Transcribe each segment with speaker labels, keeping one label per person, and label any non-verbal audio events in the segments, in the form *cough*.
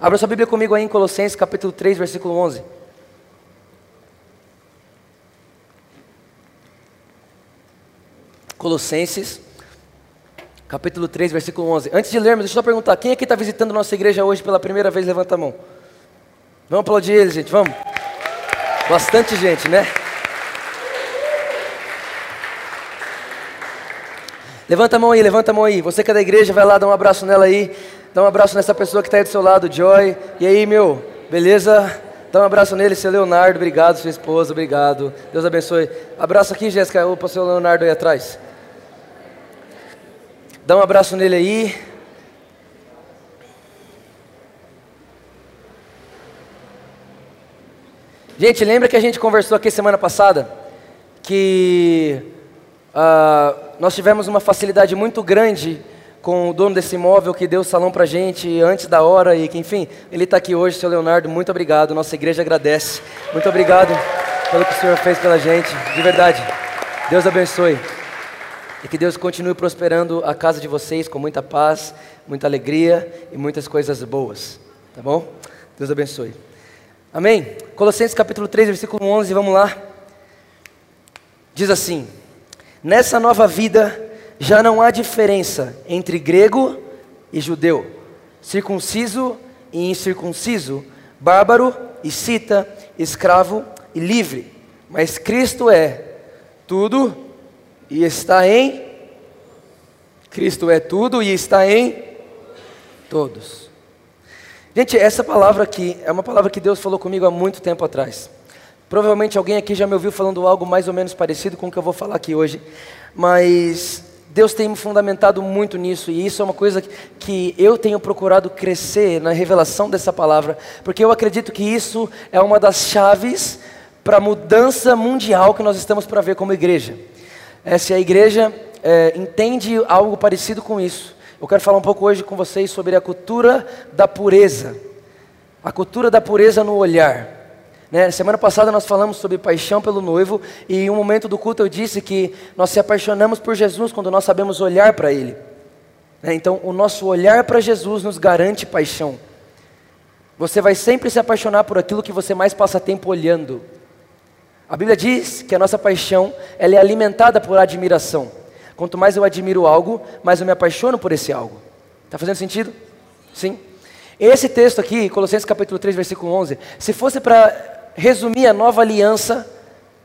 Speaker 1: Abra sua Bíblia comigo aí em Colossenses capítulo 3, versículo 11. Colossenses capítulo 3, versículo 11. Antes de lermos, deixa eu só perguntar: quem aqui está visitando nossa igreja hoje pela primeira vez? Levanta a mão. Vamos aplaudir eles, gente, vamos. Bastante gente, né? Levanta a mão aí, levanta a mão aí. Você que é da igreja, vai lá dar um abraço nela aí. Dá um abraço nessa pessoa que está aí do seu lado, Joy. E aí, meu, beleza? Dá um abraço nele, seu Leonardo, obrigado, sua esposa, obrigado. Deus abençoe. Abraço aqui, Jéssica, o seu Leonardo aí atrás. Dá um abraço nele aí. Gente, lembra que a gente conversou aqui semana passada que uh, nós tivemos uma facilidade muito grande com o dono desse imóvel que deu o salão para gente antes da hora e que, enfim, ele está aqui hoje, seu Leonardo, muito obrigado, nossa igreja agradece. Muito obrigado pelo que o senhor fez pela gente, de verdade. Deus abençoe. E que Deus continue prosperando a casa de vocês com muita paz, muita alegria e muitas coisas boas. Tá bom? Deus abençoe. Amém? Colossenses capítulo 3, versículo 11, vamos lá. Diz assim: Nessa nova vida já não há diferença entre grego e judeu, circunciso e incircunciso, bárbaro e cita, escravo e livre, mas Cristo é tudo e está em Cristo é tudo e está em todos. Gente, essa palavra aqui é uma palavra que Deus falou comigo há muito tempo atrás. Provavelmente alguém aqui já me ouviu falando algo mais ou menos parecido com o que eu vou falar aqui hoje, mas Deus tem me fundamentado muito nisso, e isso é uma coisa que eu tenho procurado crescer na revelação dessa palavra, porque eu acredito que isso é uma das chaves para a mudança mundial que nós estamos para ver como igreja. É, se a igreja é, entende algo parecido com isso, eu quero falar um pouco hoje com vocês sobre a cultura da pureza. A cultura da pureza no olhar. Né? Semana passada nós falamos sobre paixão pelo noivo e em um momento do culto eu disse que nós se apaixonamos por Jesus quando nós sabemos olhar para Ele. Né? Então, o nosso olhar para Jesus nos garante paixão. Você vai sempre se apaixonar por aquilo que você mais passa tempo olhando. A Bíblia diz que a nossa paixão ela é alimentada por admiração. Quanto mais eu admiro algo, mais eu me apaixono por esse algo. Está fazendo sentido? Sim. Esse texto aqui, Colossenses capítulo 3, versículo 11, se fosse para resumir a nova aliança,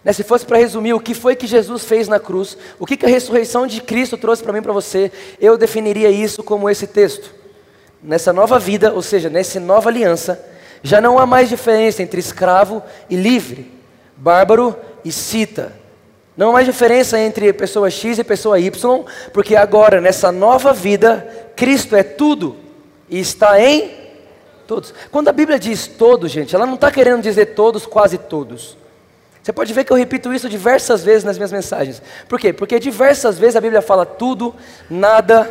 Speaker 1: né, se fosse para resumir o que foi que Jesus fez na cruz, o que, que a ressurreição de Cristo trouxe para mim e para você, eu definiria isso como esse texto. Nessa nova vida, ou seja, nessa nova aliança, já não há mais diferença entre escravo e livre bárbaro e cita. Não há mais diferença entre pessoa X e pessoa Y, porque agora, nessa nova vida, Cristo é tudo e está em todos. Quando a Bíblia diz todos, gente, ela não está querendo dizer todos, quase todos. Você pode ver que eu repito isso diversas vezes nas minhas mensagens. Por quê? Porque diversas vezes a Bíblia fala tudo, nada,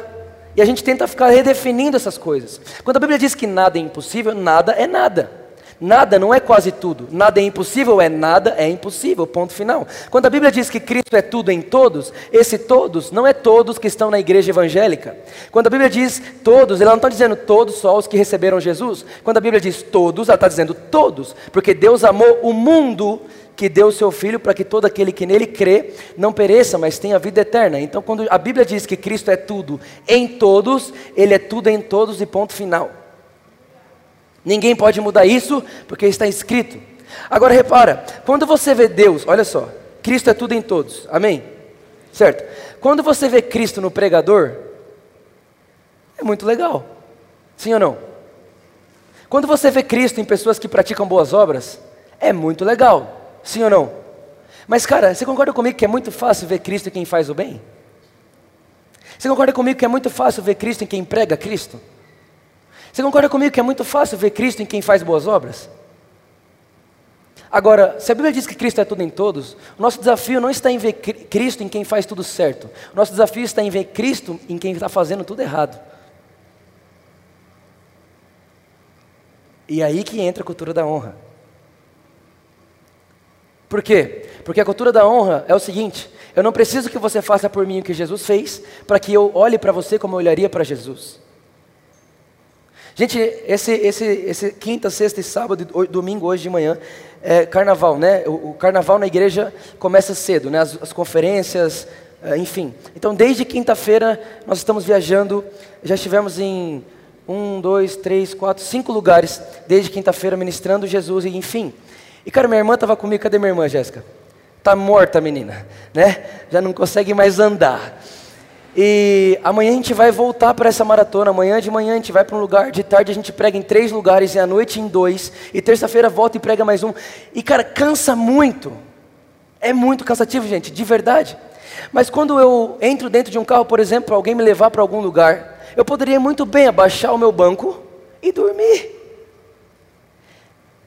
Speaker 1: e a gente tenta ficar redefinindo essas coisas. Quando a Bíblia diz que nada é impossível, nada é nada. Nada não é quase tudo. Nada é impossível, é nada é impossível. Ponto final. Quando a Bíblia diz que Cristo é tudo em todos, esse todos não é todos que estão na igreja evangélica. Quando a Bíblia diz todos, ela não está dizendo todos só os que receberam Jesus. Quando a Bíblia diz todos, ela está dizendo todos, porque Deus amou o mundo que deu o seu filho para que todo aquele que nele crê não pereça, mas tenha vida eterna. Então, quando a Bíblia diz que Cristo é tudo em todos, Ele é tudo em todos e ponto final. Ninguém pode mudar isso porque está escrito. Agora repara, quando você vê Deus, olha só, Cristo é tudo em todos, amém? Certo? Quando você vê Cristo no pregador, é muito legal, sim ou não? Quando você vê Cristo em pessoas que praticam boas obras, é muito legal, sim ou não? Mas cara, você concorda comigo que é muito fácil ver Cristo em quem faz o bem? Você concorda comigo que é muito fácil ver Cristo em quem prega Cristo? Você concorda comigo que é muito fácil ver Cristo em quem faz boas obras? Agora, se a Bíblia diz que Cristo é tudo em todos, o nosso desafio não está em ver Cristo em quem faz tudo certo. O nosso desafio está em ver Cristo em quem está fazendo tudo errado. E é aí que entra a cultura da honra. Por quê? Porque a cultura da honra é o seguinte: eu não preciso que você faça por mim o que Jesus fez, para que eu olhe para você como eu olharia para Jesus. Gente, esse, esse, esse quinta, sexta e sábado, domingo, hoje de manhã, é carnaval, né? O, o carnaval na igreja começa cedo, né? As, as conferências, é, enfim. Então, desde quinta-feira, nós estamos viajando, já estivemos em um, dois, três, quatro, cinco lugares, desde quinta-feira, ministrando Jesus, e enfim. E, cara, minha irmã estava comigo, cadê minha irmã, Jéssica? Está morta, menina, né? Já não consegue mais andar. E amanhã a gente vai voltar para essa maratona. Amanhã de manhã a gente vai para um lugar, de tarde a gente prega em três lugares e à noite em dois. E terça-feira volta e prega mais um. E cara, cansa muito. É muito cansativo, gente, de verdade. Mas quando eu entro dentro de um carro, por exemplo, alguém me levar para algum lugar, eu poderia muito bem abaixar o meu banco e dormir.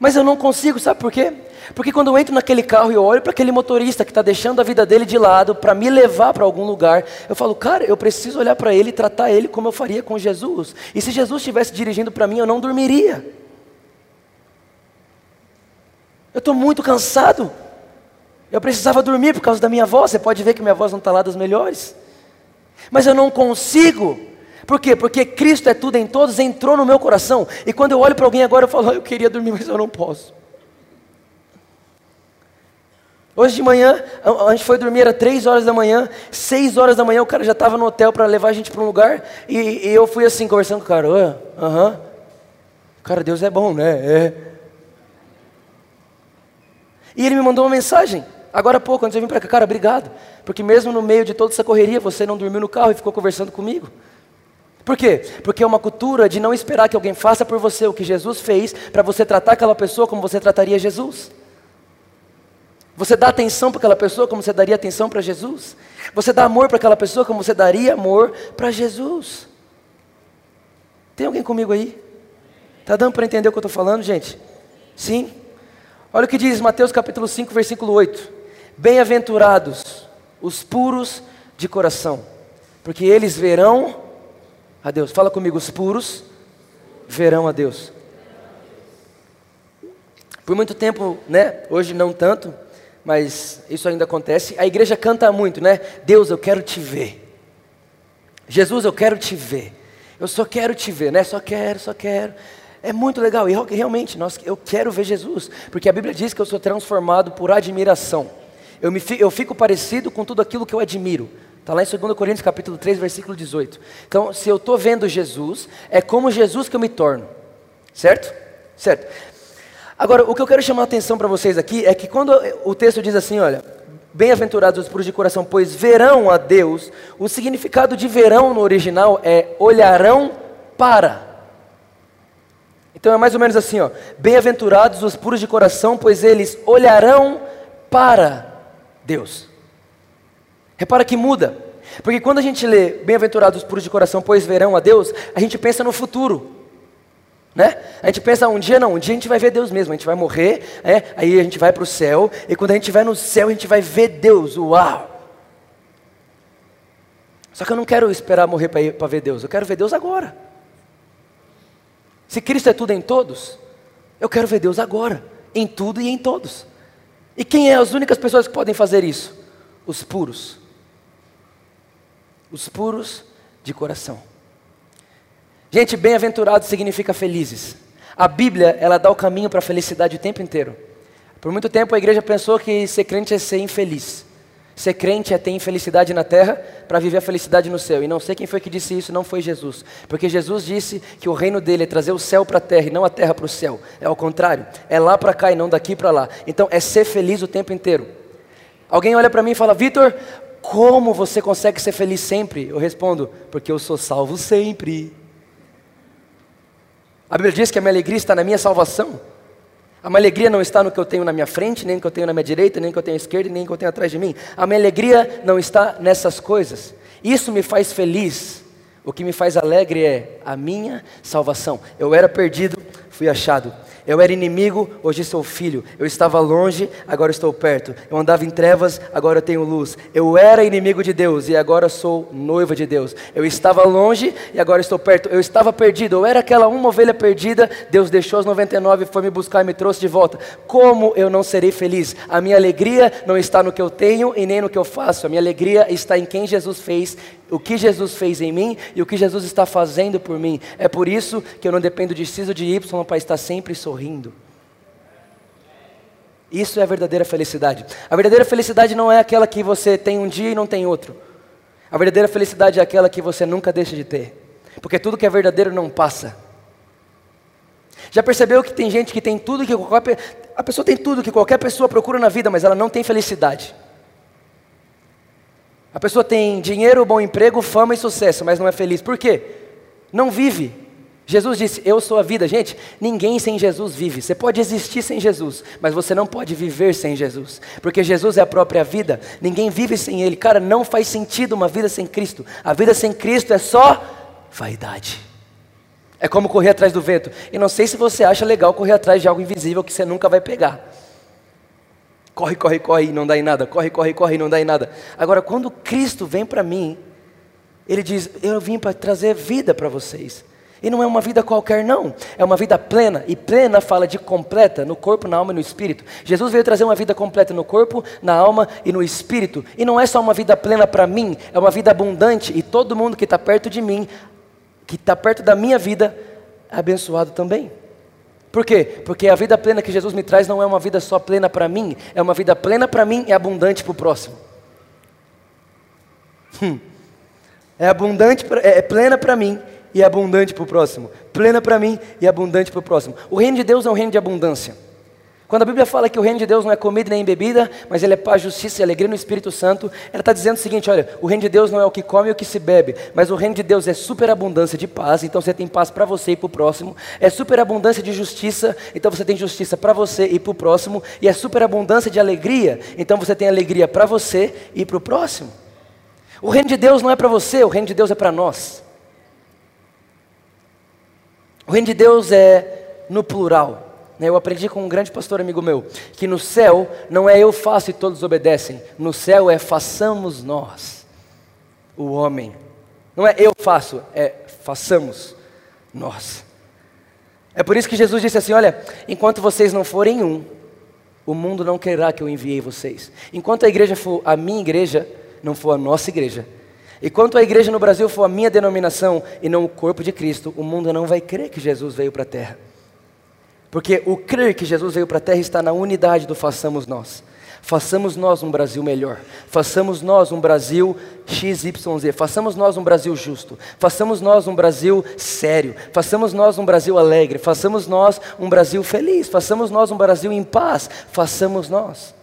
Speaker 1: Mas eu não consigo, sabe por quê? Porque quando eu entro naquele carro e olho para aquele motorista que está deixando a vida dele de lado para me levar para algum lugar, eu falo, cara, eu preciso olhar para ele e tratar ele como eu faria com Jesus. E se Jesus estivesse dirigindo para mim, eu não dormiria. Eu estou muito cansado. Eu precisava dormir por causa da minha voz. Você pode ver que minha voz não está lá das melhores. Mas eu não consigo. Por quê? Porque Cristo é tudo em todos, entrou no meu coração. E quando eu olho para alguém agora, eu falo, eu queria dormir, mas eu não posso. Hoje de manhã, a gente foi dormir, era três horas da manhã, seis horas da manhã, o cara já estava no hotel para levar a gente para um lugar, e, e, eu fui assim, conversando com o cara, aham, uh, uh -huh. cara, Deus é bom, né? É. E ele me mandou uma mensagem, agora há pouco, antes eu vir para cá, cara, obrigado, porque mesmo no meio de toda essa correria, você não dormiu no carro e ficou conversando comigo. Por quê? Porque é uma cultura de não esperar que alguém faça por você o que Jesus fez, para você tratar aquela pessoa como você trataria Jesus. Você dá atenção para aquela pessoa como você daria atenção para Jesus? Você dá amor para aquela pessoa como você daria amor para Jesus? Tem alguém comigo aí? Está dando para entender o que eu estou falando, gente? Sim? Olha o que diz Mateus capítulo 5, versículo 8. Bem-aventurados os puros de coração, porque eles verão a Deus. Fala comigo, os puros verão a Deus. Por muito tempo, né? Hoje não tanto, mas isso ainda acontece. A igreja canta muito, né? Deus, eu quero te ver. Jesus, eu quero te ver. Eu só quero te ver, né? Só quero, só quero. É muito legal. E realmente, nós, eu quero ver Jesus. Porque a Bíblia diz que eu sou transformado por admiração. Eu, me, eu fico parecido com tudo aquilo que eu admiro. Está lá em 2 Coríntios capítulo 3, versículo 18. Então, se eu estou vendo Jesus, é como Jesus que eu me torno. Certo? Certo. Agora, o que eu quero chamar a atenção para vocês aqui é que quando o texto diz assim, olha, bem-aventurados os puros de coração, pois verão a Deus, o significado de verão no original é olharão para. Então é mais ou menos assim, ó, bem-aventurados os puros de coração, pois eles olharão para Deus. Repara que muda, porque quando a gente lê bem-aventurados os puros de coração, pois verão a Deus, a gente pensa no futuro. Né? A gente pensa, um dia não, um dia a gente vai ver Deus mesmo, a gente vai morrer, é, aí a gente vai para o céu, e quando a gente vai no céu, a gente vai ver Deus, uau! Só que eu não quero esperar morrer para ver Deus, eu quero ver Deus agora. Se Cristo é tudo em todos, eu quero ver Deus agora, em tudo e em todos. E quem é as únicas pessoas que podem fazer isso? Os puros. Os puros de coração. Gente, bem-aventurado significa felizes. A Bíblia, ela dá o caminho para a felicidade o tempo inteiro. Por muito tempo a igreja pensou que ser crente é ser infeliz. Ser crente é ter infelicidade na terra para viver a felicidade no céu. E não sei quem foi que disse isso, não foi Jesus. Porque Jesus disse que o reino dele é trazer o céu para a terra e não a terra para o céu. É ao contrário. É lá para cá e não daqui para lá. Então é ser feliz o tempo inteiro. Alguém olha para mim e fala: Vitor, como você consegue ser feliz sempre? Eu respondo: Porque eu sou salvo sempre. A Bíblia diz que a minha alegria está na minha salvação. A minha alegria não está no que eu tenho na minha frente, nem no que eu tenho na minha direita, nem no que eu tenho à esquerda, nem no que eu tenho atrás de mim. A minha alegria não está nessas coisas. Isso me faz feliz. O que me faz alegre é a minha salvação. Eu era perdido, fui achado. Eu era inimigo, hoje sou filho. Eu estava longe, agora estou perto. Eu andava em trevas, agora tenho luz. Eu era inimigo de Deus e agora sou noiva de Deus. Eu estava longe e agora estou perto. Eu estava perdido, eu era aquela uma ovelha perdida. Deus deixou as 99 e foi me buscar e me trouxe de volta. Como eu não serei feliz? A minha alegria não está no que eu tenho e nem no que eu faço. A minha alegria está em quem Jesus fez o que Jesus fez em mim e o que Jesus está fazendo por mim. É por isso que eu não dependo de X ou de Y para estar sempre sorrindo. Isso é a verdadeira felicidade. A verdadeira felicidade não é aquela que você tem um dia e não tem outro. A verdadeira felicidade é aquela que você nunca deixa de ter. Porque tudo que é verdadeiro não passa. Já percebeu que tem gente que tem tudo que qualquer a pessoa tem tudo que qualquer pessoa procura na vida, mas ela não tem felicidade. A pessoa tem dinheiro, bom emprego, fama e sucesso, mas não é feliz. Por quê? Não vive. Jesus disse: Eu sou a vida. Gente, ninguém sem Jesus vive. Você pode existir sem Jesus, mas você não pode viver sem Jesus, porque Jesus é a própria vida. Ninguém vive sem Ele. Cara, não faz sentido uma vida sem Cristo. A vida sem Cristo é só vaidade. É como correr atrás do vento. E não sei se você acha legal correr atrás de algo invisível que você nunca vai pegar. Corre, corre, corre e não dá em nada. Corre, corre, corre e não dá em nada. Agora, quando Cristo vem para mim, Ele diz: Eu vim para trazer vida para vocês. E não é uma vida qualquer, não. É uma vida plena. E plena fala de completa no corpo, na alma e no espírito. Jesus veio trazer uma vida completa no corpo, na alma e no espírito. E não é só uma vida plena para mim, é uma vida abundante. E todo mundo que está perto de mim, que está perto da minha vida, é abençoado também. Por quê? Porque a vida plena que Jesus me traz não é uma vida só plena para mim, é uma vida plena para mim e abundante para o próximo. Hum. É abundante, é, é plena para mim e abundante para o próximo. Plena para mim e abundante para o próximo. O reino de Deus é um reino de abundância. Quando a Bíblia fala que o reino de Deus não é comida nem bebida, mas ele é paz, justiça e alegria no Espírito Santo, ela está dizendo o seguinte: olha, o reino de Deus não é o que come e o que se bebe, mas o reino de Deus é superabundância de paz, então você tem paz para você e para o próximo, é superabundância de justiça, então você tem justiça para você e para o próximo, e é superabundância de alegria, então você tem alegria para você e para o próximo. O reino de Deus não é para você, o reino de Deus é para nós. O reino de Deus é no plural. Né? Eu aprendi com um grande pastor amigo meu que no céu não é eu faço e todos obedecem, no céu é façamos nós, o homem. Não é eu faço, é façamos nós. É por isso que Jesus disse assim: Olha, enquanto vocês não forem um, o mundo não quererá que eu enviei vocês. Enquanto a igreja for a minha igreja, não for a nossa igreja. E quanto a igreja no Brasil for a minha denominação e não o corpo de Cristo, o mundo não vai crer que Jesus veio para a terra. Porque o crer que Jesus veio para a terra está na unidade do façamos nós. Façamos nós um Brasil melhor. Façamos nós um Brasil XYZ. Façamos nós um Brasil justo. Façamos nós um Brasil sério. Façamos nós um Brasil alegre. Façamos nós um Brasil feliz. Façamos nós um Brasil em paz. Façamos nós.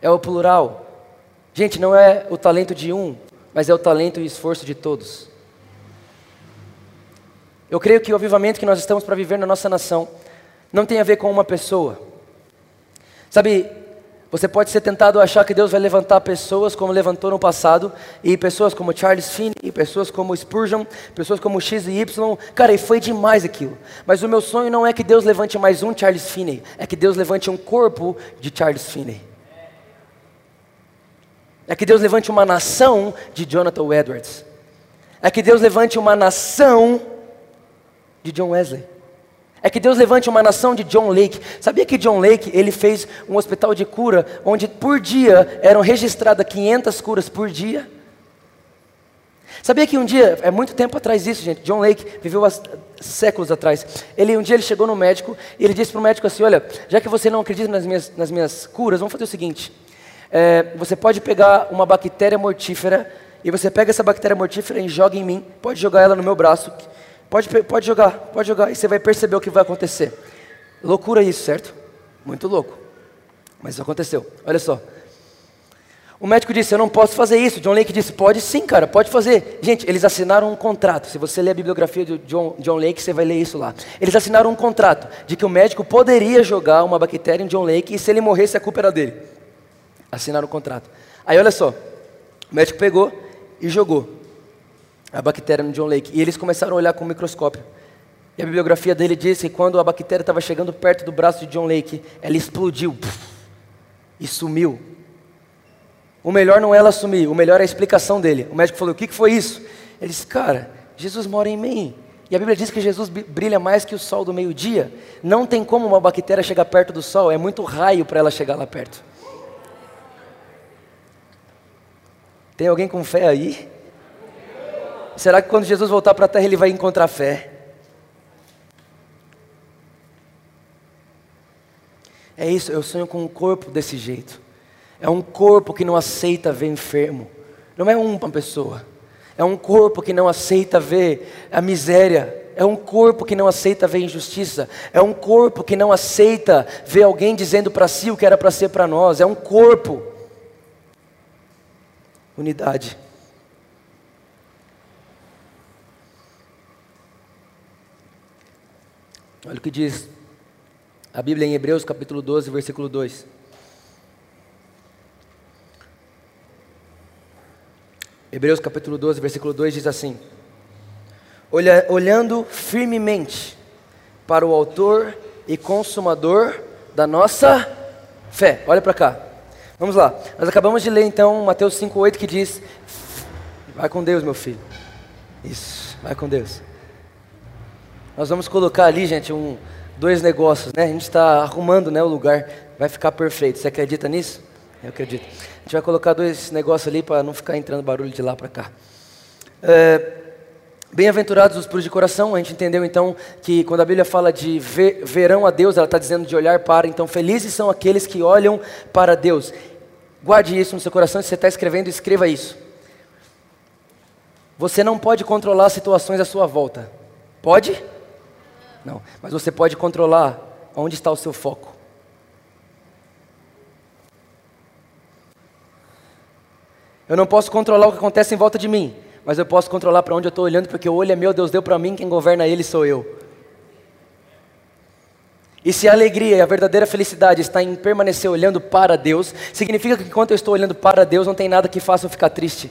Speaker 1: É o plural. Gente, não é o talento de um, mas é o talento e esforço de todos. Eu creio que o avivamento que nós estamos para viver na nossa nação não tem a ver com uma pessoa. Sabe, você pode ser tentado a achar que Deus vai levantar pessoas como levantou no passado, e pessoas como Charles Finney, pessoas como Spurgeon, pessoas como X e Y. Cara, e foi demais aquilo. Mas o meu sonho não é que Deus levante mais um Charles Finney, é que Deus levante um corpo de Charles Finney. É que Deus levante uma nação de Jonathan Edwards. É que Deus levante uma nação de John Wesley. É que Deus levante uma nação de John Lake. Sabia que John Lake ele fez um hospital de cura onde por dia eram registradas 500 curas por dia? Sabia que um dia, é muito tempo atrás isso, gente, John Lake viveu há séculos atrás. Ele um dia ele chegou no médico e ele disse para o médico assim: Olha, já que você não acredita nas minhas, nas minhas curas, vamos fazer o seguinte: é, você pode pegar uma bactéria mortífera e você pega essa bactéria mortífera e joga em mim, pode jogar ela no meu braço Pode, pode jogar, pode jogar, e você vai perceber o que vai acontecer. Loucura isso, certo? Muito louco. Mas isso aconteceu. Olha só. O médico disse: Eu não posso fazer isso. John Lake disse: Pode sim, cara, pode fazer. Gente, eles assinaram um contrato. Se você ler a bibliografia de John, John Lake, você vai ler isso lá. Eles assinaram um contrato de que o médico poderia jogar uma bactéria em John Lake e se ele morresse, a culpa era dele. Assinaram o contrato. Aí olha só: o médico pegou e jogou a bactéria no John Lake. E eles começaram a olhar com o microscópio. E a bibliografia dele diz que quando a bactéria estava chegando perto do braço de John Lake, ela explodiu e sumiu. O melhor não é ela sumir, o melhor é a explicação dele. O médico falou: O que, que foi isso? Ele disse: Cara, Jesus mora em mim. E a Bíblia diz que Jesus brilha mais que o sol do meio-dia. Não tem como uma bactéria chegar perto do sol, é muito raio para ela chegar lá perto. Tem alguém com fé aí? Será que quando Jesus voltar para a terra ele vai encontrar fé? É isso, eu sonho com um corpo desse jeito. É um corpo que não aceita ver enfermo. Não é uma pessoa. É um corpo que não aceita ver a miséria. É um corpo que não aceita ver injustiça. É um corpo que não aceita ver alguém dizendo para si o que era para ser para nós. É um corpo. Unidade. Olha o que diz a Bíblia em Hebreus capítulo 12, versículo 2. Hebreus capítulo 12, versículo 2 diz assim: Olha, Olhando firmemente para o Autor e Consumador da nossa fé. Olha para cá. Vamos lá. Nós acabamos de ler então Mateus 5,8 que diz: Vai com Deus, meu filho. Isso, vai com Deus. Nós vamos colocar ali, gente, um, dois negócios, né? A gente está arrumando né, o lugar, vai ficar perfeito. Você acredita nisso? Eu acredito. A gente vai colocar dois negócios ali para não ficar entrando barulho de lá para cá. É, Bem-aventurados os puros de coração, a gente entendeu então que quando a Bíblia fala de ver, verão a Deus, ela está dizendo de olhar para, então felizes são aqueles que olham para Deus. Guarde isso no seu coração, se você está escrevendo, escreva isso. Você não pode controlar as situações à sua volta. Pode? Não. Mas você pode controlar onde está o seu foco. Eu não posso controlar o que acontece em volta de mim, mas eu posso controlar para onde eu estou olhando, porque o olho é meu, Deus deu para mim, quem governa ele sou eu. E se a alegria e a verdadeira felicidade está em permanecer olhando para Deus, significa que enquanto eu estou olhando para Deus, não tem nada que faça eu ficar triste.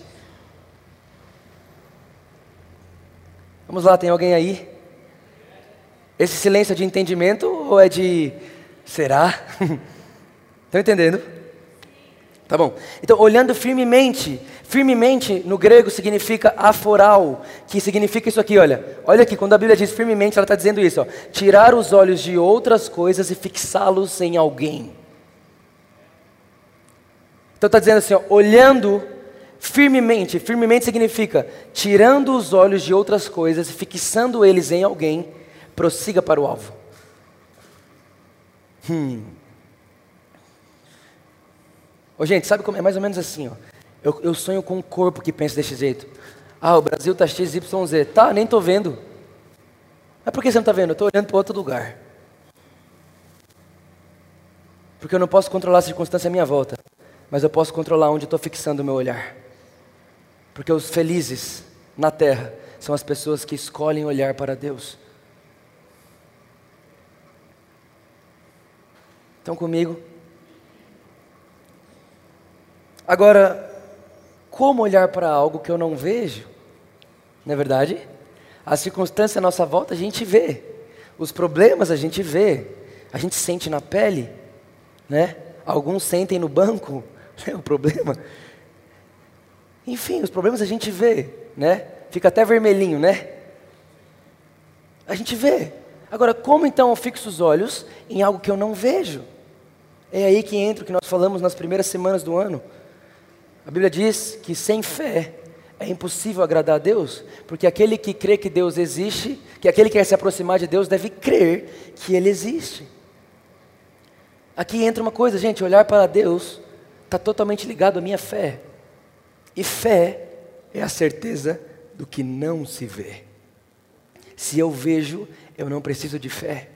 Speaker 1: Vamos lá, tem alguém aí? Esse silêncio é de entendimento ou é de será? *laughs* Estão entendendo? Tá bom. Então, olhando firmemente, firmemente no grego significa aforal, que significa isso aqui, olha. Olha aqui, quando a Bíblia diz firmemente, ela está dizendo isso, ó, tirar os olhos de outras coisas e fixá-los em alguém. Então está dizendo assim, ó, olhando firmemente, firmemente significa tirando os olhos de outras coisas e fixando eles em alguém prossiga para o alvo. Hum. Ô, gente, sabe como é mais ou menos assim, ó. Eu, eu sonho com um corpo que pensa desse jeito. Ah, o Brasil está XYZ. Tá, nem estou vendo. Mas por que você não está vendo? Eu estou olhando para outro lugar. Porque eu não posso controlar a circunstância à minha volta. Mas eu posso controlar onde estou fixando o meu olhar. Porque os felizes na terra são as pessoas que escolhem olhar para Deus. Estão comigo? Agora, como olhar para algo que eu não vejo? Não é verdade? A circunstância à nossa volta a gente vê, os problemas a gente vê, a gente sente na pele, né? Alguns sentem no banco, *laughs* é o problema. Enfim, os problemas a gente vê, né? Fica até vermelhinho, né? A gente vê. Agora, como então eu fixo os olhos em algo que eu não vejo? É aí que entra o que nós falamos nas primeiras semanas do ano. A Bíblia diz que sem fé é impossível agradar a Deus, porque aquele que crê que Deus existe, que aquele que quer se aproximar de Deus deve crer que Ele existe. Aqui entra uma coisa, gente, olhar para Deus está totalmente ligado à minha fé. E fé é a certeza do que não se vê. Se eu vejo, eu não preciso de fé.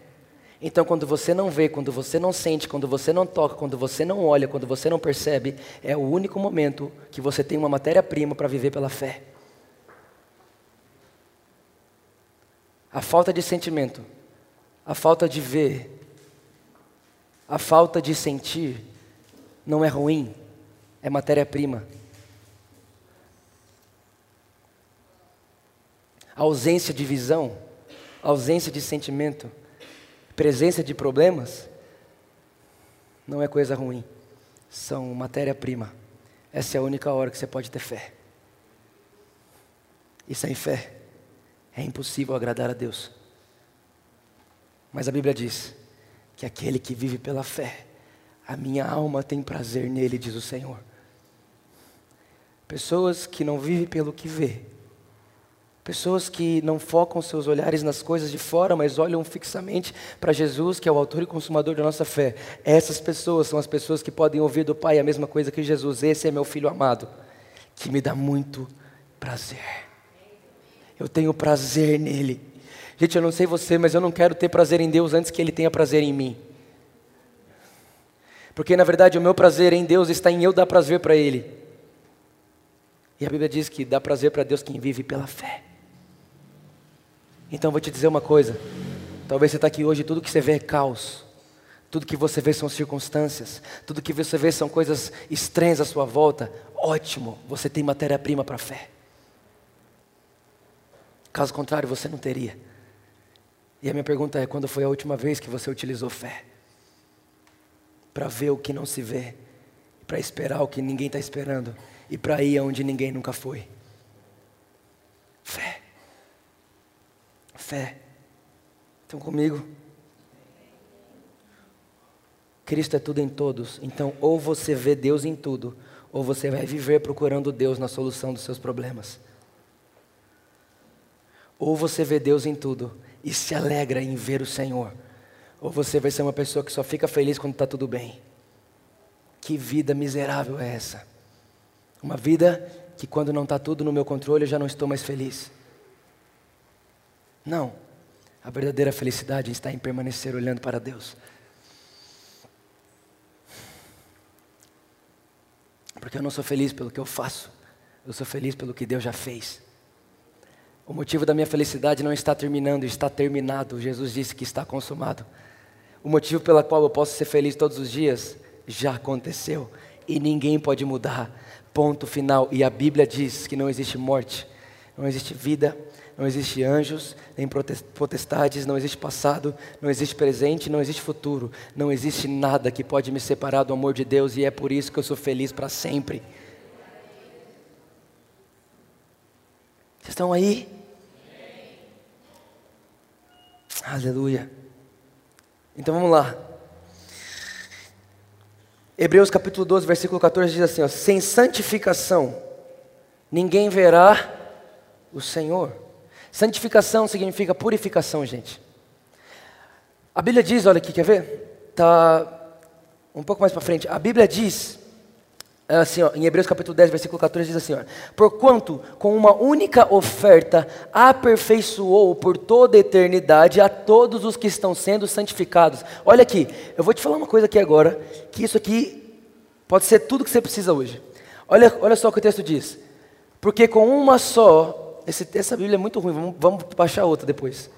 Speaker 1: Então, quando você não vê, quando você não sente, quando você não toca, quando você não olha, quando você não percebe, é o único momento que você tem uma matéria-prima para viver pela fé. A falta de sentimento, a falta de ver, a falta de sentir, não é ruim, é matéria-prima. A ausência de visão, a ausência de sentimento, presença de problemas não é coisa ruim, são matéria-prima. Essa é a única hora que você pode ter fé. E sem fé é impossível agradar a Deus. Mas a Bíblia diz que aquele que vive pela fé, a minha alma tem prazer nele, diz o Senhor. Pessoas que não vivem pelo que vê. Pessoas que não focam seus olhares nas coisas de fora, mas olham fixamente para Jesus, que é o autor e consumador da nossa fé. Essas pessoas são as pessoas que podem ouvir do Pai a mesma coisa que Jesus. Esse é meu filho amado, que me dá muito prazer. Eu tenho prazer nele. Gente, eu não sei você, mas eu não quero ter prazer em Deus antes que Ele tenha prazer em mim. Porque na verdade o meu prazer em Deus está em eu dar prazer para Ele. E a Bíblia diz que dá prazer para Deus quem vive pela fé. Então vou te dizer uma coisa. Talvez você está aqui hoje, tudo que você vê é caos. Tudo que você vê são circunstâncias. Tudo que você vê são coisas estranhas à sua volta. Ótimo, você tem matéria-prima para fé. Caso contrário, você não teria. E a minha pergunta é: quando foi a última vez que você utilizou fé? Para ver o que não se vê, para esperar o que ninguém está esperando e para ir aonde ninguém nunca foi. Fé. Fé. Estão comigo? Cristo é tudo em todos. Então, ou você vê Deus em tudo, ou você vai viver procurando Deus na solução dos seus problemas. Ou você vê Deus em tudo e se alegra em ver o Senhor, ou você vai ser uma pessoa que só fica feliz quando está tudo bem. Que vida miserável é essa? Uma vida que quando não está tudo no meu controle eu já não estou mais feliz. Não. A verdadeira felicidade está em permanecer olhando para Deus. Porque eu não sou feliz pelo que eu faço, eu sou feliz pelo que Deus já fez. O motivo da minha felicidade não está terminando, está terminado. Jesus disse que está consumado. O motivo pelo qual eu posso ser feliz todos os dias já aconteceu e ninguém pode mudar. Ponto final. E a Bíblia diz que não existe morte, não existe vida, não existe anjos, nem potestades, não existe passado, não existe presente, não existe futuro. Não existe nada que pode me separar do amor de Deus e é por isso que eu sou feliz para sempre. Vocês estão aí? Aleluia. Então vamos lá. Hebreus capítulo 12, versículo 14 diz assim: ó, Sem santificação, ninguém verá o Senhor. Santificação significa purificação, gente. A Bíblia diz, olha aqui, quer ver? Tá um pouco mais para frente. A Bíblia diz é assim, ó, em Hebreus capítulo 10, versículo 14, diz assim: ó, Porquanto com uma única oferta aperfeiçoou por toda a eternidade a todos os que estão sendo santificados. Olha aqui, eu vou te falar uma coisa aqui agora, que isso aqui pode ser tudo que você precisa hoje. Olha, olha só o que o texto diz. Porque com uma só, esse, essa Bíblia é muito ruim, vamos, vamos baixar outra depois.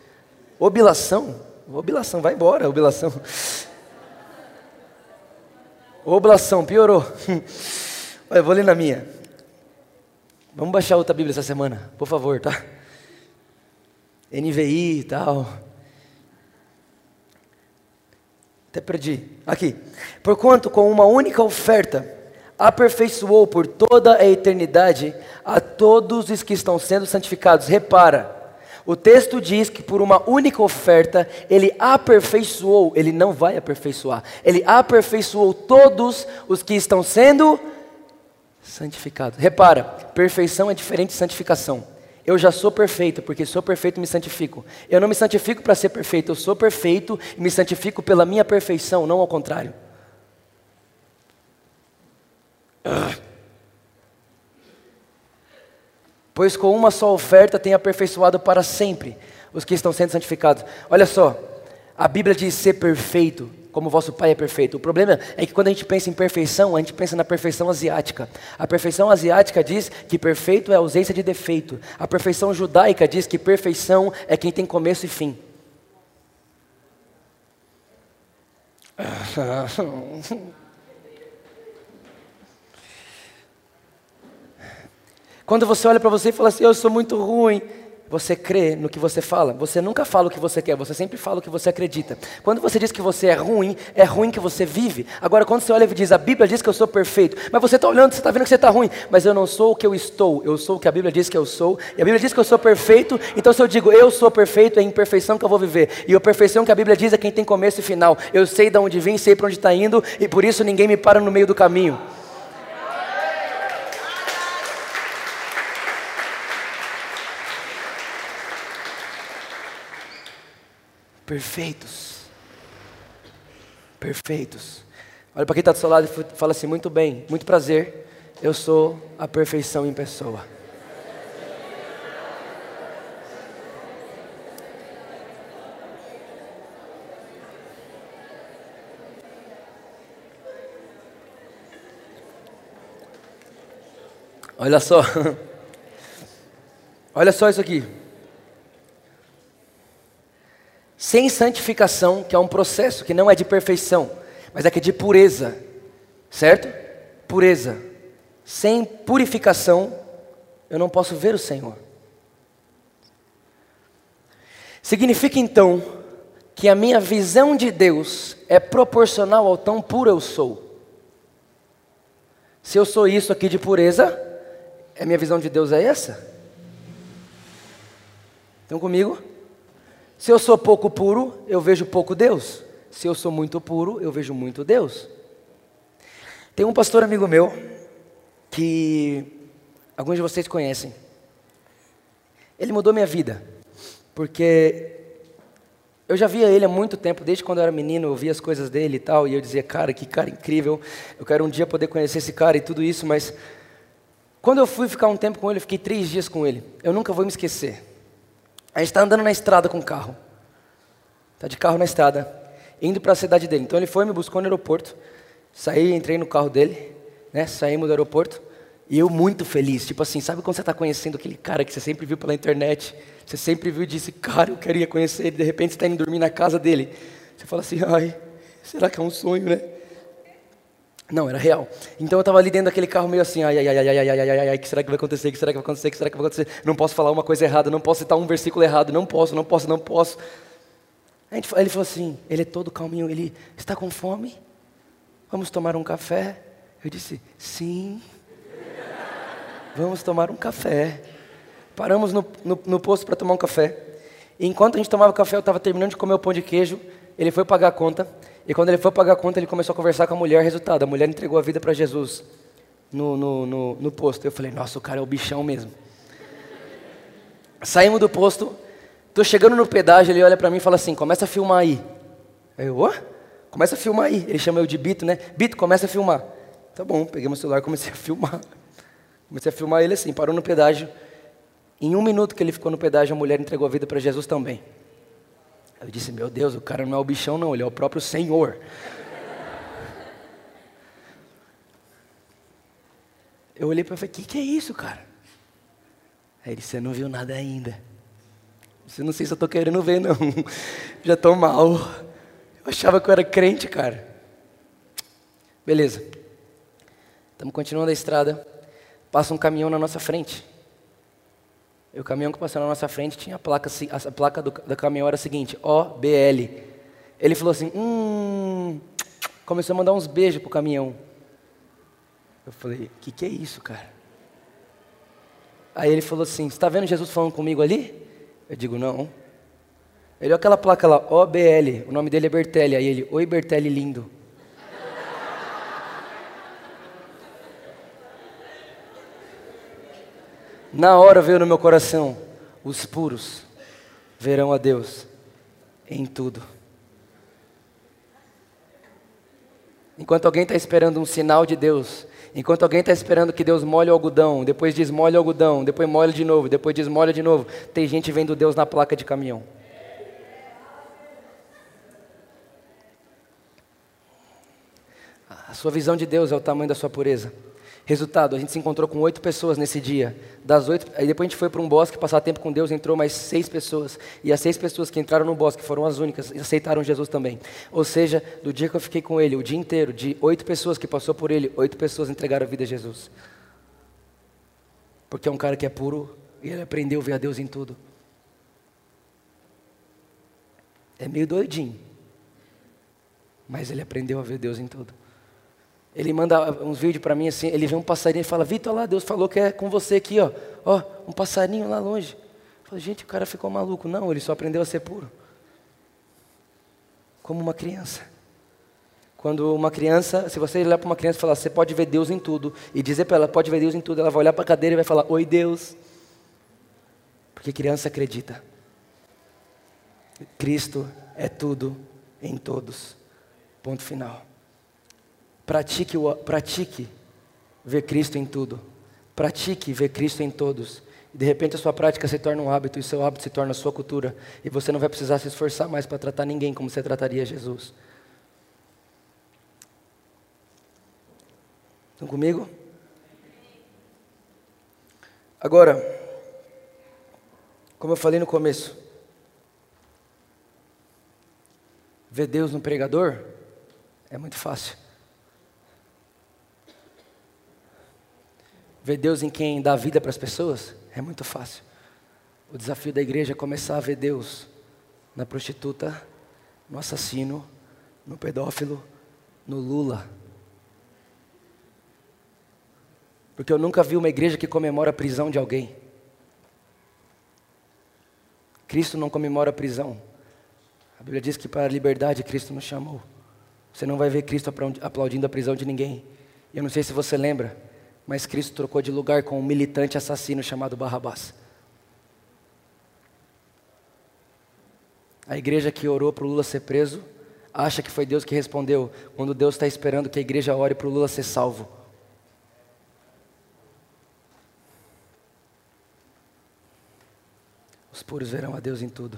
Speaker 1: Obilação? Obilação, vai embora, obilação. Oblação, piorou. *laughs* Eu vou ler na minha. Vamos baixar outra Bíblia essa semana, por favor, tá? NVI e tal. Até perdi. Aqui. Porquanto com uma única oferta aperfeiçoou por toda a eternidade a todos os que estão sendo santificados. Repara, o texto diz que por uma única oferta, ele aperfeiçoou, ele não vai aperfeiçoar, ele aperfeiçoou todos os que estão sendo santificados. Repara, perfeição é diferente de santificação. Eu já sou perfeito, porque sou perfeito e me santifico. Eu não me santifico para ser perfeito, eu sou perfeito e me santifico pela minha perfeição, não ao contrário. Uh. Pois com uma só oferta tem aperfeiçoado para sempre os que estão sendo santificados. Olha só, a Bíblia diz ser perfeito, como vosso Pai é perfeito. O problema é que quando a gente pensa em perfeição, a gente pensa na perfeição asiática. A perfeição asiática diz que perfeito é ausência de defeito. A perfeição judaica diz que perfeição é quem tem começo e fim. *laughs* Quando você olha para você e fala assim, eu sou muito ruim, você crê no que você fala. Você nunca fala o que você quer, você sempre fala o que você acredita. Quando você diz que você é ruim, é ruim que você vive. Agora, quando você olha e diz, a Bíblia diz que eu sou perfeito, mas você está olhando, você está vendo que você está ruim, mas eu não sou o que eu estou, eu sou o que a Bíblia diz que eu sou, e a Bíblia diz que eu sou perfeito, então se eu digo eu sou perfeito, é em perfeição que eu vou viver. E a perfeição que a Bíblia diz é quem tem começo e final. Eu sei de onde vim, sei para onde está indo, e por isso ninguém me para no meio do caminho. Perfeitos. Perfeitos. Olha para quem está do seu lado e fala assim: muito bem, muito prazer, eu sou a perfeição em pessoa. Olha só. *laughs* Olha só isso aqui. Sem santificação, que é um processo que não é de perfeição, mas é que é de pureza. Certo? Pureza. Sem purificação, eu não posso ver o Senhor. Significa então que a minha visão de Deus é proporcional ao tão puro eu sou. Se eu sou isso aqui de pureza, a minha visão de Deus é essa? Estão comigo? Se eu sou pouco puro, eu vejo pouco Deus. Se eu sou muito puro, eu vejo muito Deus. Tem um pastor amigo meu que alguns de vocês conhecem. Ele mudou minha vida, porque eu já via ele há muito tempo, desde quando eu era menino, eu via as coisas dele e tal, e eu dizia, cara, que cara incrível, eu quero um dia poder conhecer esse cara e tudo isso, mas quando eu fui ficar um tempo com ele, eu fiquei três dias com ele. Eu nunca vou me esquecer. A gente está andando na estrada com o carro. Está de carro na estrada, indo para a cidade dele. Então ele foi, me buscou no aeroporto. Saí, entrei no carro dele, né? Saímos do aeroporto. E eu muito feliz, tipo assim, sabe quando você está conhecendo aquele cara que você sempre viu pela internet? Você sempre viu e disse, cara, eu queria conhecer ele. De repente você está indo dormir na casa dele. Você fala assim, ai, será que é um sonho, né? Não, era real. Então eu estava ali dentro daquele carro meio assim, ai, ai, ai, ai, ai, ai, ai, ai, ai, que será que vai acontecer, que será que vai acontecer, que será que vai acontecer? Não posso falar uma coisa errada, não posso citar um versículo errado, não posso, não posso, não posso. Aí ele falou assim, ele é todo calminho, ele, está com fome? Vamos tomar um café? Eu disse, sim. Vamos tomar um café. Paramos no, no, no posto para tomar um café. E enquanto a gente tomava café, eu estava terminando de comer o pão de queijo, ele foi pagar a conta. E quando ele foi pagar a conta, ele começou a conversar com a mulher. Resultado, a mulher entregou a vida para Jesus no, no, no, no, posto. Eu falei, nossa, o cara é o bichão mesmo. Saímos do posto, tô chegando no pedágio, ele olha para mim e fala assim, começa a filmar aí. Eu, ó, começa a filmar aí. Ele chama eu de Bito, né? Bito, começa a filmar. Tá bom, peguei meu celular e comecei a filmar. Comecei a filmar ele assim, parou no pedágio. Em um minuto que ele ficou no pedágio, a mulher entregou a vida para Jesus também. Eu disse, meu Deus, o cara não é o bichão, não, ele é o próprio Senhor. Eu olhei para ele e falei, o que, que é isso, cara? Aí ele você não viu nada ainda. Você não sei se eu estou querendo ver, não. *laughs* Já estou mal. Eu achava que eu era crente, cara. Beleza. Estamos continuando a estrada. Passa um caminhão na nossa frente. E o caminhão que passou na nossa frente tinha a placa, a placa do, do caminhão era a seguinte, OBL. Ele falou assim, hum, começou a mandar uns beijos pro caminhão. Eu falei, o que, que é isso, cara? Aí ele falou assim, está vendo Jesus falando comigo ali? Eu digo, não. Ele olha aquela placa lá, OBL, o nome dele é Bertelli. Aí ele, oi Bertelli lindo. Na hora veio no meu coração: os puros verão a Deus em tudo. Enquanto alguém está esperando um sinal de Deus, enquanto alguém está esperando que Deus molhe o algodão, depois desmolhe o algodão, depois molha de novo, depois desmolha de novo, tem gente vendo Deus na placa de caminhão. A sua visão de Deus é o tamanho da sua pureza. Resultado, a gente se encontrou com oito pessoas nesse dia. Das oito, aí depois a gente foi para um bosque passar tempo com Deus, entrou mais seis pessoas. E as seis pessoas que entraram no bosque foram as únicas e aceitaram Jesus também. Ou seja, do dia que eu fiquei com ele, o dia inteiro, de oito pessoas que passou por ele, oito pessoas entregaram a vida a Jesus. Porque é um cara que é puro e ele aprendeu a ver a Deus em tudo. É meio doidinho. Mas ele aprendeu a ver Deus em tudo. Ele manda uns vídeos para mim assim, ele vê um passarinho e fala, Vitor, lá, Deus falou que é com você aqui, ó. Ó, um passarinho lá longe. Eu gente, o cara ficou maluco. Não, ele só aprendeu a ser puro. Como uma criança. Quando uma criança, se você olhar para uma criança e falar, você pode ver Deus em tudo, e dizer para ela, pode ver Deus em tudo, ela vai olhar para a cadeira e vai falar, oi Deus. Porque criança acredita. Cristo é tudo em todos. Ponto final. Pratique, pratique ver Cristo em tudo. Pratique ver Cristo em todos. De repente a sua prática se torna um hábito e seu hábito se torna a sua cultura. E você não vai precisar se esforçar mais para tratar ninguém como você trataria Jesus. Estão comigo? Agora, como eu falei no começo, ver Deus no pregador é muito fácil. Ver Deus em quem dá vida para as pessoas é muito fácil. O desafio da igreja é começar a ver Deus na prostituta, no assassino, no pedófilo, no Lula. Porque eu nunca vi uma igreja que comemora a prisão de alguém. Cristo não comemora a prisão. A Bíblia diz que para a liberdade Cristo nos chamou. Você não vai ver Cristo aplaudindo a prisão de ninguém. Eu não sei se você lembra, mas Cristo trocou de lugar com um militante assassino chamado Barrabás. A igreja que orou para o Lula ser preso acha que foi Deus que respondeu, quando Deus está esperando que a igreja ore para o Lula ser salvo. Os puros verão a Deus em tudo.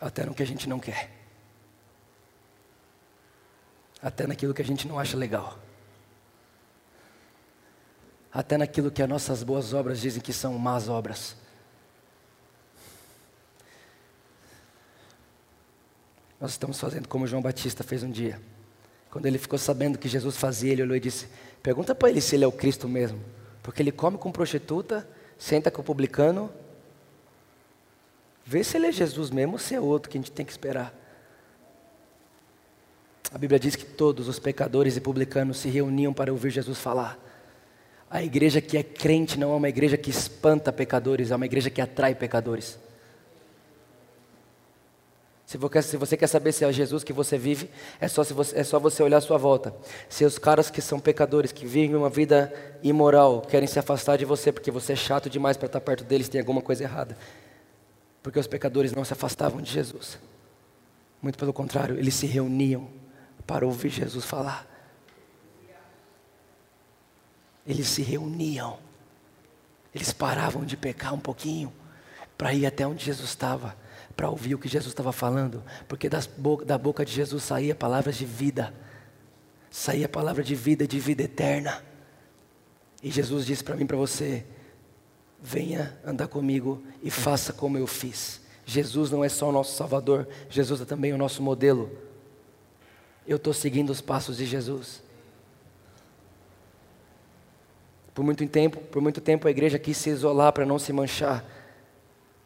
Speaker 1: Até no que a gente não quer até naquilo que a gente não acha legal, até naquilo que as nossas boas obras dizem que são más obras. Nós estamos fazendo como João Batista fez um dia. Quando ele ficou sabendo que Jesus fazia, ele olhou e disse: Pergunta para ele se ele é o Cristo mesmo. Porque ele come com prostituta, senta com o publicano. Vê se ele é Jesus mesmo ou se é outro que a gente tem que esperar. A Bíblia diz que todos os pecadores e publicanos se reuniam para ouvir Jesus falar. A igreja que é crente não é uma igreja que espanta pecadores, é uma igreja que atrai pecadores. Se você, quer saber se é Jesus que você vive, é só, você, é só você olhar à sua volta. Se os caras que são pecadores, que vivem uma vida imoral, querem se afastar de você porque você é chato demais para estar perto deles, tem alguma coisa errada. Porque os pecadores não se afastavam de Jesus. Muito pelo contrário, eles se reuniam para ouvir Jesus falar. Eles se reuniam, eles paravam de pecar um pouquinho para ir até onde Jesus estava, para ouvir o que Jesus estava falando, porque boca, da boca de Jesus saía palavras de vida, saía palavra de vida, de vida eterna. E Jesus disse para mim, para você: venha andar comigo e faça como eu fiz. Jesus não é só o nosso Salvador, Jesus é também o nosso modelo eu estou seguindo os passos de Jesus. Por muito tempo, por muito tempo a igreja quis se isolar para não se manchar.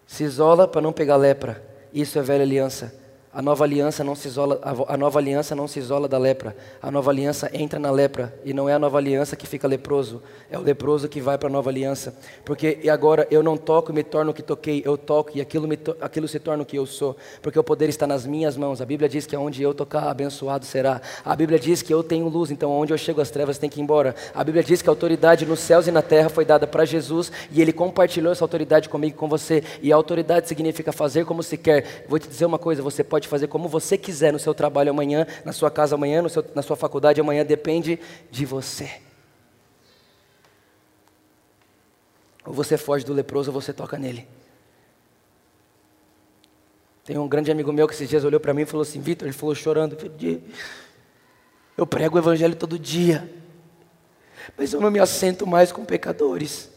Speaker 1: Se isola para não pegar lepra. Isso é velha aliança. A nova aliança não se isola, a nova aliança não se isola da lepra. A nova aliança entra na lepra e não é a nova aliança que fica leproso, é o leproso que vai para a nova aliança. Porque e agora eu não toco e me torno o que toquei, eu toco e aquilo, me, aquilo se torna o que eu sou, porque o poder está nas minhas mãos. A Bíblia diz que aonde eu tocar, abençoado será. A Bíblia diz que eu tenho luz, então onde eu chego as trevas tem que ir embora. A Bíblia diz que a autoridade nos céus e na terra foi dada para Jesus e ele compartilhou essa autoridade comigo com você. E a autoridade significa fazer como se quer. Vou te dizer uma coisa, você pode pode fazer como você quiser no seu trabalho amanhã, na sua casa amanhã, seu, na sua faculdade amanhã, depende de você. Ou você foge do leproso ou você toca nele. Tem um grande amigo meu que esses dias olhou para mim e falou assim: Vitor, ele falou chorando, eu prego o evangelho todo dia, mas eu não me assento mais com pecadores.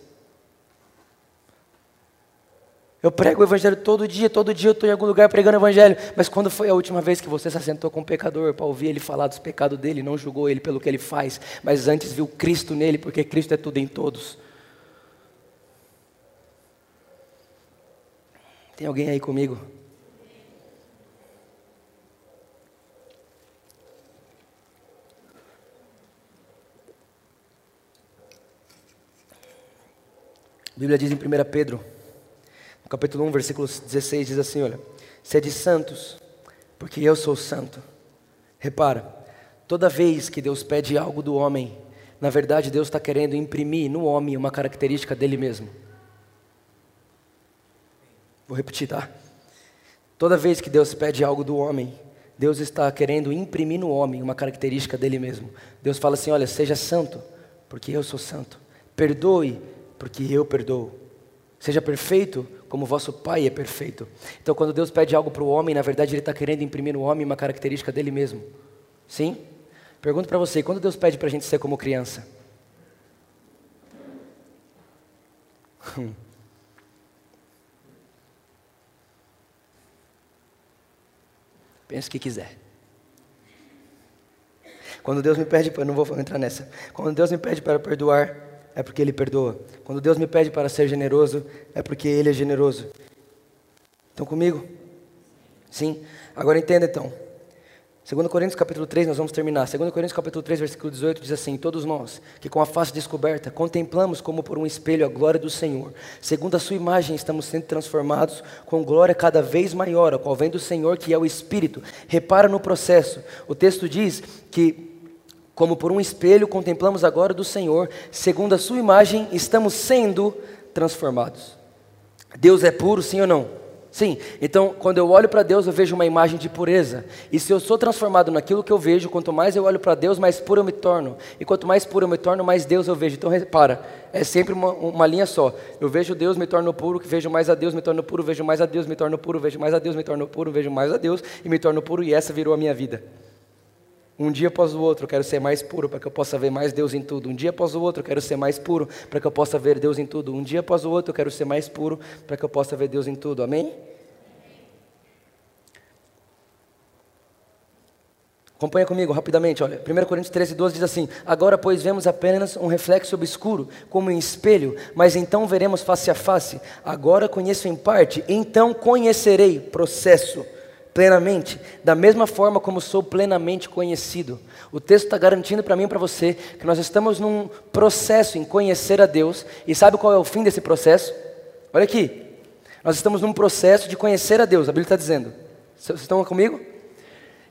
Speaker 1: Eu prego o evangelho todo dia, todo dia eu estou em algum lugar pregando o evangelho. Mas quando foi a última vez que você se assentou com um pecador para ouvir ele falar dos pecados dele, não julgou ele pelo que ele faz, mas antes viu Cristo nele, porque Cristo é tudo em todos. Tem alguém aí comigo? A Bíblia diz em 1 Pedro capítulo 1, versículo 16 diz assim: Olha, sede santos, porque eu sou santo. Repara, toda vez que Deus pede algo do homem, na verdade Deus está querendo imprimir no homem uma característica dele mesmo. Vou repetir, tá? Toda vez que Deus pede algo do homem, Deus está querendo imprimir no homem uma característica dele mesmo. Deus fala assim: olha, seja santo, porque eu sou santo. Perdoe, porque eu perdoo. Seja perfeito, como vosso Pai é perfeito. Então, quando Deus pede algo para o homem, na verdade, Ele está querendo imprimir no homem uma característica dele mesmo. Sim? Pergunto para você: quando Deus pede para a gente ser como criança? *laughs* Pense o que quiser. Quando Deus me pede, eu não vou entrar nessa. Quando Deus me pede para perdoar, é porque Ele perdoa. Quando Deus me pede para ser generoso, é porque Ele é generoso. Estão comigo? Sim? Agora entenda então. 2 Coríntios capítulo 3, nós vamos terminar. 2 Coríntios capítulo 3, versículo 18 diz assim: Todos nós, que com a face descoberta, contemplamos como por um espelho a glória do Senhor, segundo a sua imagem estamos sendo transformados com glória cada vez maior, a qual vem do Senhor, que é o Espírito. Repara no processo. O texto diz que como por um espelho contemplamos agora do Senhor, segundo a sua imagem estamos sendo transformados. Deus é puro, sim ou não? Sim, então quando eu olho para Deus eu vejo uma imagem de pureza. E se eu sou transformado naquilo que eu vejo, quanto mais eu olho para Deus, mais puro eu me torno. E quanto mais puro eu me torno, mais Deus eu vejo. Então repara, é sempre uma, uma linha só. Eu vejo Deus, me torno puro, vejo mais a Deus, me torno puro, vejo mais a Deus, me torno puro, vejo mais a Deus, me torno puro, vejo mais a Deus e me torno puro. E essa virou a minha vida. Um dia após o outro, eu quero ser mais puro para que eu possa ver mais Deus em tudo. Um dia após o outro, eu quero ser mais puro para que eu possa ver Deus em tudo. Um dia após o outro, eu quero ser mais puro para que eu possa ver Deus em tudo. Amém? Acompanha comigo rapidamente, olha. 1 Coríntios 13, 12 diz assim: Agora, pois, vemos apenas um reflexo obscuro, como em espelho, mas então veremos face a face. Agora conheço em parte, então conhecerei, processo plenamente, da mesma forma como sou plenamente conhecido. O texto está garantindo para mim e para você que nós estamos num processo em conhecer a Deus, e sabe qual é o fim desse processo? Olha aqui, nós estamos num processo de conhecer a Deus, a Bíblia está dizendo. Vocês estão comigo?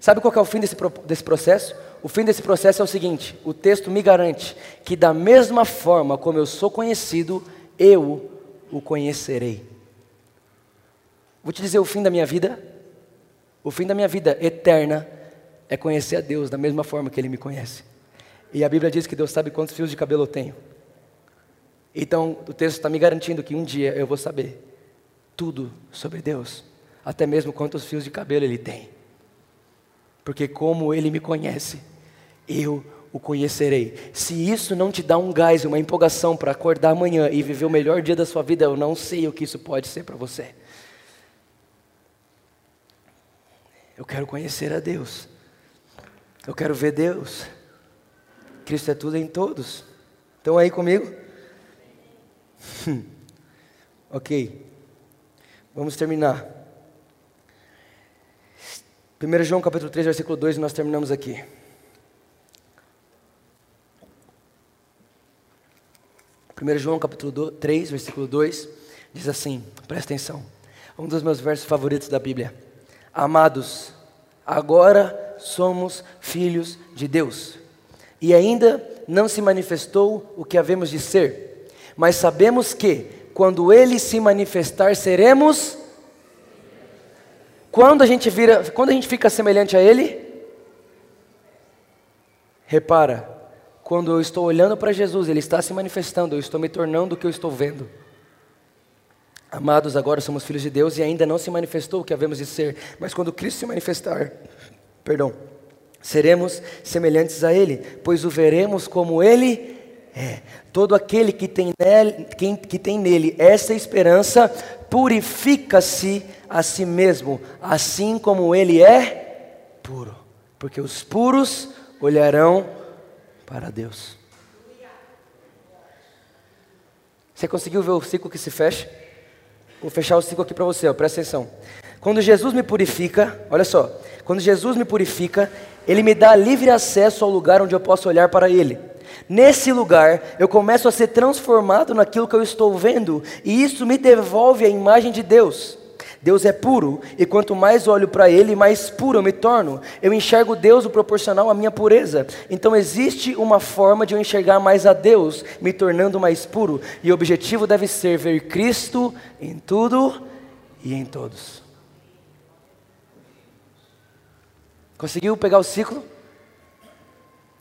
Speaker 1: Sabe qual é o fim desse, desse processo? O fim desse processo é o seguinte: o texto me garante que, da mesma forma como eu sou conhecido, eu o conhecerei. Vou te dizer o fim da minha vida o fim da minha vida eterna é conhecer a Deus da mesma forma que Ele me conhece. E a Bíblia diz que Deus sabe quantos fios de cabelo eu tenho. Então, o texto está me garantindo que um dia eu vou saber tudo sobre Deus, até mesmo quantos fios de cabelo Ele tem. Porque, como Ele me conhece, eu o conhecerei. Se isso não te dá um gás, uma empolgação para acordar amanhã e viver o melhor dia da sua vida, eu não sei o que isso pode ser para você. Eu quero conhecer a Deus. Eu quero ver Deus. Cristo é tudo em todos. Estão aí comigo? *laughs* ok. Vamos terminar. 1 João capítulo 3, versículo 2, nós terminamos aqui. Primeiro João capítulo 3, versículo 2, diz assim, presta atenção, um dos meus versos favoritos da Bíblia. Amados, agora somos filhos de Deus. E ainda não se manifestou o que havemos de ser, mas sabemos que, quando Ele se manifestar, seremos. Quando a gente vira, quando a gente fica semelhante a Ele, repara, quando eu estou olhando para Jesus, Ele está se manifestando, eu estou me tornando o que eu estou vendo. Amados, agora somos filhos de Deus e ainda não se manifestou o que havemos de ser, mas quando Cristo se manifestar, perdão, seremos semelhantes a Ele, pois o veremos como Ele é. Todo aquele que tem nele, que, que tem nele essa esperança purifica-se a si mesmo, assim como Ele é puro, porque os puros olharão para Deus. Você conseguiu ver o ciclo que se fecha? Vou fechar o ciclo aqui para você, ó, presta atenção. Quando Jesus me purifica, olha só, quando Jesus me purifica, Ele me dá livre acesso ao lugar onde eu posso olhar para Ele. Nesse lugar, eu começo a ser transformado naquilo que eu estou vendo, e isso me devolve a imagem de Deus. Deus é puro, e quanto mais olho para Ele, mais puro eu me torno. Eu enxergo Deus o proporcional à minha pureza. Então existe uma forma de eu enxergar mais a Deus, me tornando mais puro. E o objetivo deve ser ver Cristo em tudo e em todos. Conseguiu pegar o ciclo?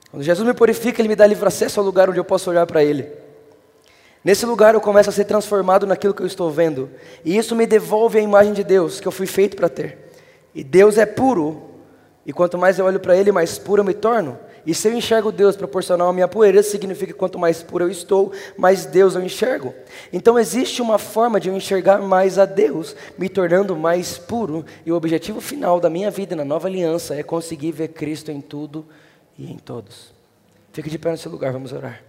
Speaker 1: Quando Jesus me purifica, Ele me dá livre acesso ao lugar onde eu posso olhar para Ele. Nesse lugar eu começo a ser transformado naquilo que eu estou vendo. E isso me devolve a imagem de Deus que eu fui feito para ter. E Deus é puro. E quanto mais eu olho para Ele, mais puro eu me torno. E se eu enxergo Deus proporcional à minha poeira, significa que quanto mais puro eu estou, mais Deus eu enxergo. Então existe uma forma de eu enxergar mais a Deus, me tornando mais puro. E o objetivo final da minha vida na nova aliança é conseguir ver Cristo em tudo e em todos. Fique de pé no seu lugar, vamos orar.